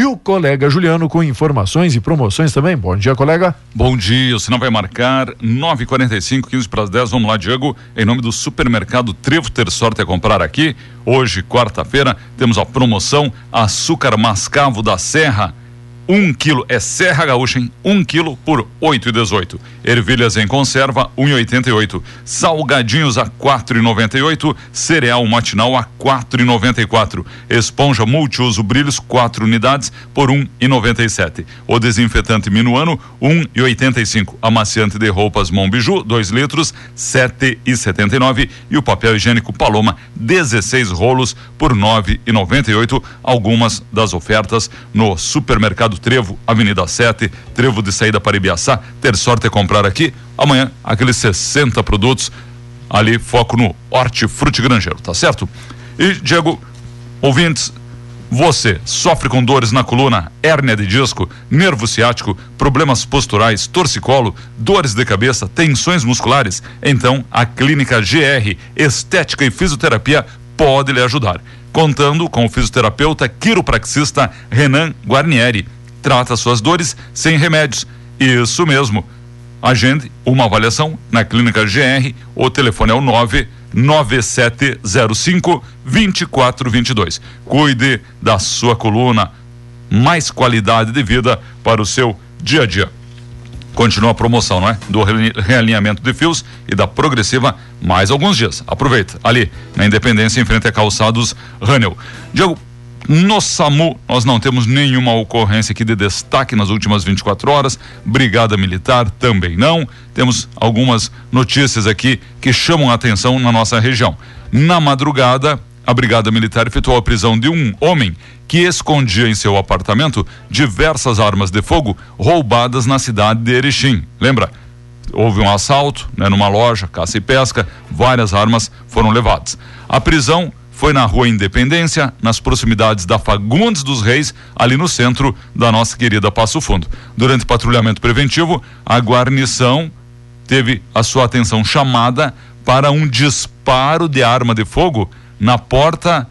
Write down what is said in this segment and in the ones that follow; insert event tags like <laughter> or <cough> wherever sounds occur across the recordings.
E o colega Juliano com informações e promoções também. Bom dia, colega. Bom dia, o sinal vai marcar 9h45, 15 para as 10. Vamos lá, Diego. Em nome do supermercado Trevo Ter Sorte a comprar aqui. Hoje, quarta-feira, temos a promoção Açúcar Mascavo da Serra um quilo é Serra Gaúcha, hein? Um quilo por oito e dezoito. Ervilhas em conserva, um e oitenta e oito. Salgadinhos a quatro e noventa e oito. Cereal matinal a quatro e noventa e quatro. Esponja multiuso brilhos, quatro unidades por um e noventa e sete. O desinfetante Minuano, um e oitenta e cinco. Amaciante de roupas Monbiju, dois litros, sete e setenta nove. O papel higiênico Paloma, 16 rolos por nove e noventa e oito. Algumas das ofertas no supermercado Trevo, Avenida 7, Trevo de saída para Ibiaçá. Ter sorte é comprar aqui. Amanhã, aqueles 60 produtos ali, foco no hortifruti grangeiro, tá certo? E, Diego, ouvintes, você sofre com dores na coluna, hérnia de disco, nervo ciático, problemas posturais, torcicolo, dores de cabeça, tensões musculares? Então, a Clínica GR Estética e Fisioterapia pode lhe ajudar. Contando com o fisioterapeuta quiropraxista Renan Guarnieri trata suas dores sem remédios. Isso mesmo. Agende uma avaliação na Clínica GR. O telefone é o 99705 2422. Cuide da sua coluna. Mais qualidade de vida para o seu dia a dia. Continua a promoção, não é? Do realinhamento de fios e da progressiva mais alguns dias. Aproveita. Ali, na Independência, em frente a calçados Rânel. Diego, no SAMU, nós não temos nenhuma ocorrência aqui de destaque nas últimas 24 horas. Brigada Militar também não. Temos algumas notícias aqui que chamam a atenção na nossa região. Na madrugada, a Brigada Militar efetuou a prisão de um homem que escondia em seu apartamento diversas armas de fogo roubadas na cidade de Erechim. Lembra? Houve um assalto né, numa loja, caça e pesca, várias armas foram levadas. A prisão foi na Rua Independência, nas proximidades da Fagundes dos Reis, ali no centro da nossa querida Passo Fundo. Durante o patrulhamento preventivo, a guarnição teve a sua atenção chamada para um disparo de arma de fogo na porta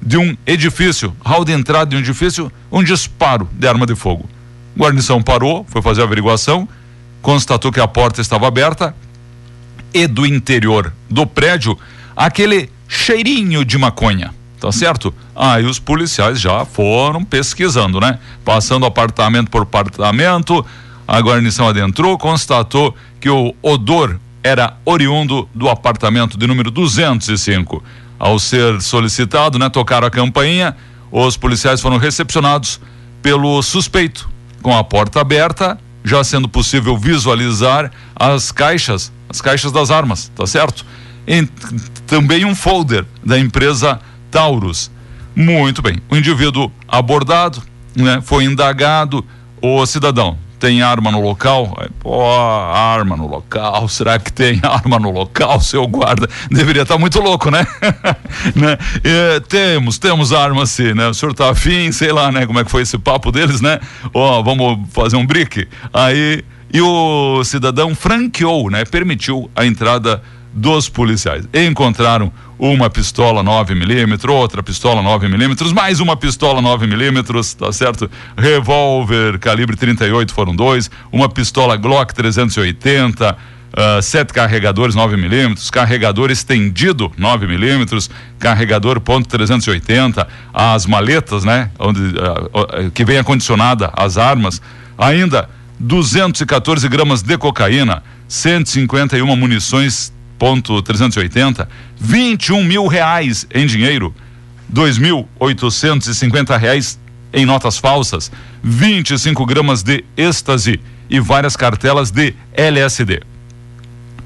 de um edifício, hall de entrada de um edifício, um disparo de arma de fogo. A guarnição parou, foi fazer a averiguação, constatou que a porta estava aberta e do interior do prédio aquele cheirinho de maconha, tá certo? Aí os policiais já foram pesquisando, né? Passando apartamento por apartamento, a guarnição adentrou, constatou que o odor era oriundo do apartamento de número 205. Ao ser solicitado, né, tocaram a campainha, os policiais foram recepcionados pelo suspeito, com a porta aberta, já sendo possível visualizar as caixas, as caixas das armas, tá certo? Em, também um folder da empresa Taurus. Muito bem. O indivíduo abordado, né, foi indagado, o cidadão tem arma no local? Pô, arma no local, <laughs> será que tem arma no local, seu guarda? Deveria estar tá muito louco, né? <laughs> né? Temos, temos arma sim, né? O senhor tá afim, sei lá, né? Como é que foi esse papo deles, né? Ó, vamos fazer um brick? Aí, e o cidadão franqueou, né? Permitiu a entrada dos policiais. Encontraram uma pistola 9 milímetros, outra pistola 9 milímetros, mais uma pistola 9 milímetros, tá certo? Revólver calibre 38 foram dois, uma pistola Glock 380, uh, sete carregadores 9 milímetros, carregador estendido 9 milímetros, carregador ponto 380, as maletas, né? Onde, uh, uh, que vem acondicionada as armas, ainda 214 gramas de cocaína, 151 munições ponto 380, 21 mil reais em dinheiro, 2.850 reais em notas falsas, 25 gramas de êxtase e várias cartelas de LSD.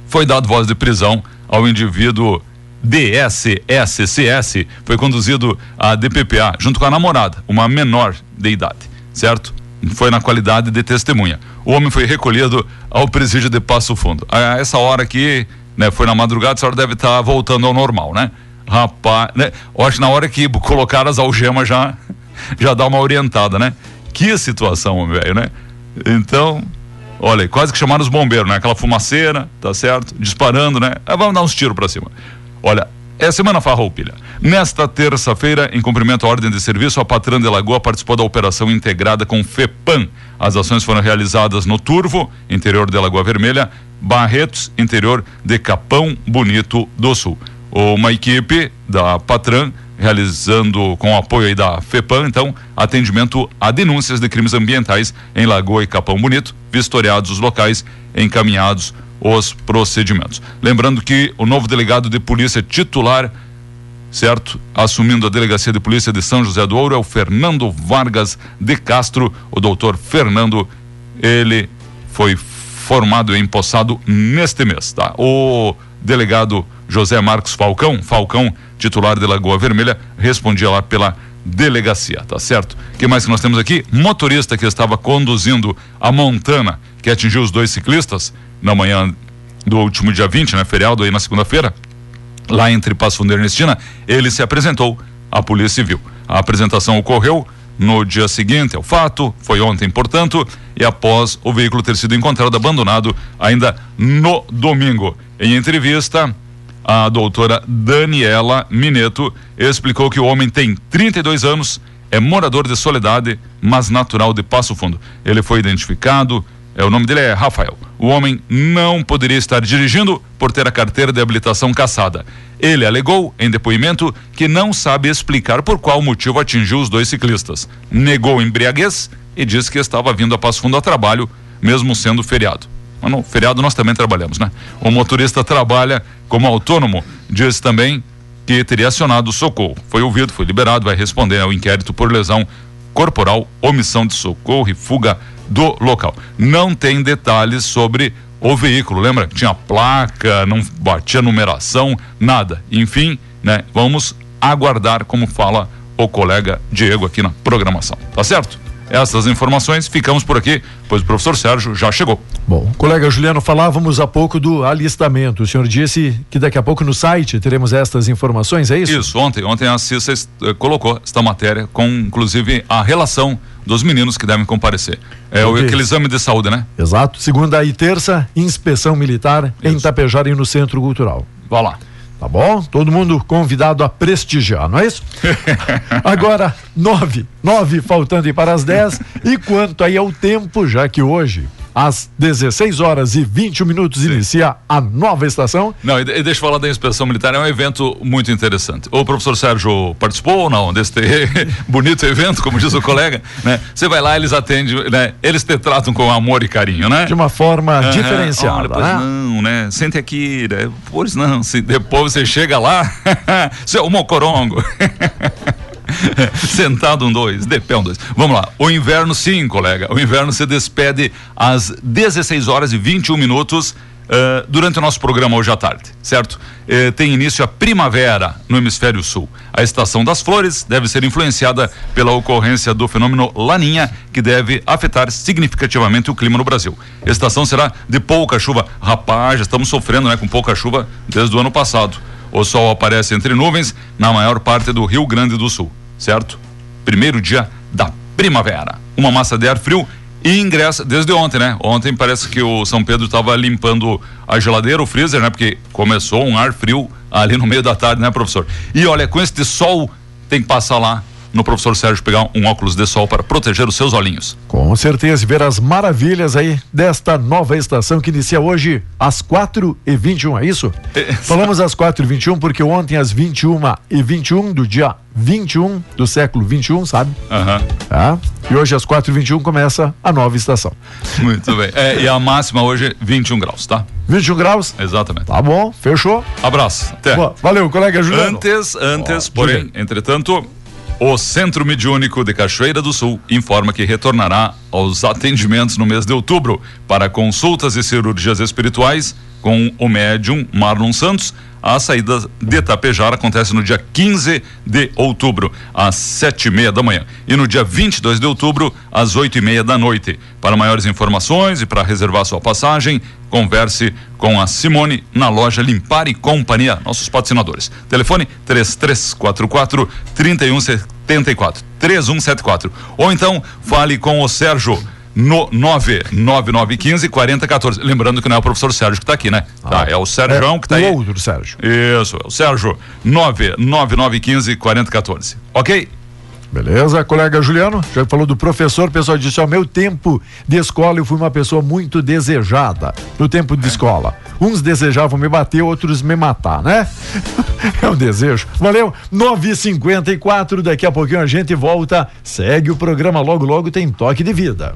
Foi dado voz de prisão ao indivíduo DSSCS, foi conduzido à DPPA junto com a namorada, uma menor de idade, certo? Foi na qualidade de testemunha. O homem foi recolhido ao presídio de Passo Fundo. A essa hora aqui, né? Foi na madrugada, a senhora deve estar tá voltando ao normal, né? Rapaz, né? Eu acho que na hora que colocar as algemas já, <laughs> já dá uma orientada, né? Que situação, velho, né? Então, olha, quase que chamaram os bombeiros, né? Aquela fumaceira, tá certo? Disparando, né? Ah, vamos dar uns tiros pra cima. Olha, É Semana Farroupilha. Nesta terça-feira, em cumprimento à ordem de serviço, a Patran de Lagoa participou da operação integrada com FEPAM. As ações foram realizadas no Turvo, interior de Lagoa Vermelha, Barretos, interior de Capão Bonito do Sul. Uma equipe da Patran realizando com o apoio da FEPAM, então, atendimento a denúncias de crimes ambientais em Lagoa e Capão Bonito, vistoriados os locais, encaminhados os procedimentos. Lembrando que o novo delegado de polícia titular, certo, assumindo a delegacia de polícia de São José do Ouro é o Fernando Vargas de Castro, o doutor Fernando, ele foi formado e empossado neste mês, tá? O delegado José Marcos Falcão, Falcão, titular de Lagoa Vermelha, respondia lá pela delegacia, tá certo? Que mais que nós temos aqui? Motorista que estava conduzindo a Montana, que atingiu os dois ciclistas, na manhã do último dia 20, né, feriado aí na segunda-feira, lá entre Passo Fundo e Ernestina, ele se apresentou à Polícia Civil. A apresentação ocorreu no dia seguinte ao fato, foi ontem, portanto, e após o veículo ter sido encontrado abandonado ainda no domingo. Em entrevista, a doutora Daniela Mineto explicou que o homem tem 32 anos, é morador de Soledade, mas natural de Passo Fundo. Ele foi identificado, é, o nome dele é Rafael. O homem não poderia estar dirigindo por ter a carteira de habilitação caçada. Ele alegou em depoimento que não sabe explicar por qual motivo atingiu os dois ciclistas. Negou embriaguez e disse que estava vindo a Passo Fundo a trabalho, mesmo sendo feriado. Mas no feriado nós também trabalhamos, né? O motorista trabalha como autônomo. Disse também que teria acionado o socorro. Foi ouvido, foi liberado, vai responder ao inquérito por lesão corporal, omissão de socorro e fuga do local. Não tem detalhes sobre o veículo, lembra? Tinha placa, não batia numeração, nada. Enfim, né? Vamos aguardar como fala o colega Diego aqui na programação. Tá certo? Essas informações, ficamos por aqui, pois o professor Sérgio já chegou. Bom, colega Juliano, falávamos há pouco do alistamento. O senhor disse que daqui a pouco no site teremos estas informações, é isso? Isso, ontem, ontem a Cissa eh, colocou esta matéria com, inclusive, a relação dos meninos que devem comparecer. É o, aquele exame de saúde, né? Exato. Segunda e terça, inspeção militar Isso. em Tapejara e no Centro Cultural. Vá lá. Tá bom? Todo mundo convidado a prestigiar, não é isso? <laughs> Agora, nove, nove faltando para as dez. E quanto aí ao tempo, já que hoje às 16 horas e 21 minutos Sim. inicia a nova estação. Não, e, e deixa eu falar da inspeção militar, é um evento muito interessante. O professor Sérgio participou ou não desse <laughs> bonito evento, como diz o colega, né? Você vai lá, eles atendem, né? Eles te tratam com amor e carinho, né? De uma forma uhum. diferenciada, Olha, pois né? não, né? Sente aqui, né? Pois não, se depois você chega lá, <laughs> seu mocorongo. <laughs> <laughs> Sentado um dois, de pé um dois. Vamos lá. O inverno, sim, colega. O inverno se despede às 16 horas e 21 minutos. Uh, durante o nosso programa hoje à tarde, certo? Uh, tem início a primavera no hemisfério sul. A estação das flores deve ser influenciada pela ocorrência do fenômeno Laninha, que deve afetar significativamente o clima no Brasil. A estação será de pouca chuva. Rapaz, já estamos sofrendo né, com pouca chuva desde o ano passado. O sol aparece entre nuvens na maior parte do Rio Grande do Sul certo? Primeiro dia da primavera. Uma massa de ar frio e ingressa desde ontem, né? Ontem parece que o São Pedro estava limpando a geladeira, o freezer, né? Porque começou um ar frio ali no meio da tarde, né, professor? E olha, com este sol tem que passar lá no professor Sérgio pegar um óculos de sol para proteger os seus olhinhos. Com certeza, ver as maravilhas aí desta nova estação que inicia hoje às 4 e 21 é isso? É. Falamos às 4 e 21 porque ontem às 21 e 21 do dia 21 do século 21, sabe? Aham. Uhum. Tá? E hoje às 4 e 21 começa a nova estação. Muito bem. É, e a máxima hoje é 21 graus, tá? 21 graus? Exatamente. Tá bom, fechou. Abraço. Até. Boa, valeu, colega Juliano. Antes, antes, porém, Juliano. entretanto, o Centro Mediúnico de Cachoeira do Sul informa que retornará aos atendimentos no mês de outubro para consultas e cirurgias espirituais com o médium Marlon Santos. A saída de Tapejar acontece no dia 15 de outubro, às sete e meia da manhã. E no dia 22 de outubro, às oito e meia da noite. Para maiores informações e para reservar sua passagem, converse com a Simone na loja Limpar e Companhia, nossos patrocinadores. Telefone 3344 3174 3174. Ou então fale com o Sérgio no 99915 4014. Lembrando que não é o professor Sérgio que está aqui, né? Ah, tá, é o Sérgio é, que está aí. O outro Sérgio. Isso, é o Sérgio 99915 4014. Ok? Beleza, colega Juliano, já falou do professor, o pessoal disse, ao meu tempo de escola eu fui uma pessoa muito desejada no tempo de escola. Uns desejavam me bater, outros me matar, né? <laughs> é um desejo. Valeu, 9h54, daqui a pouquinho a gente volta, segue o programa, logo logo tem toque de vida.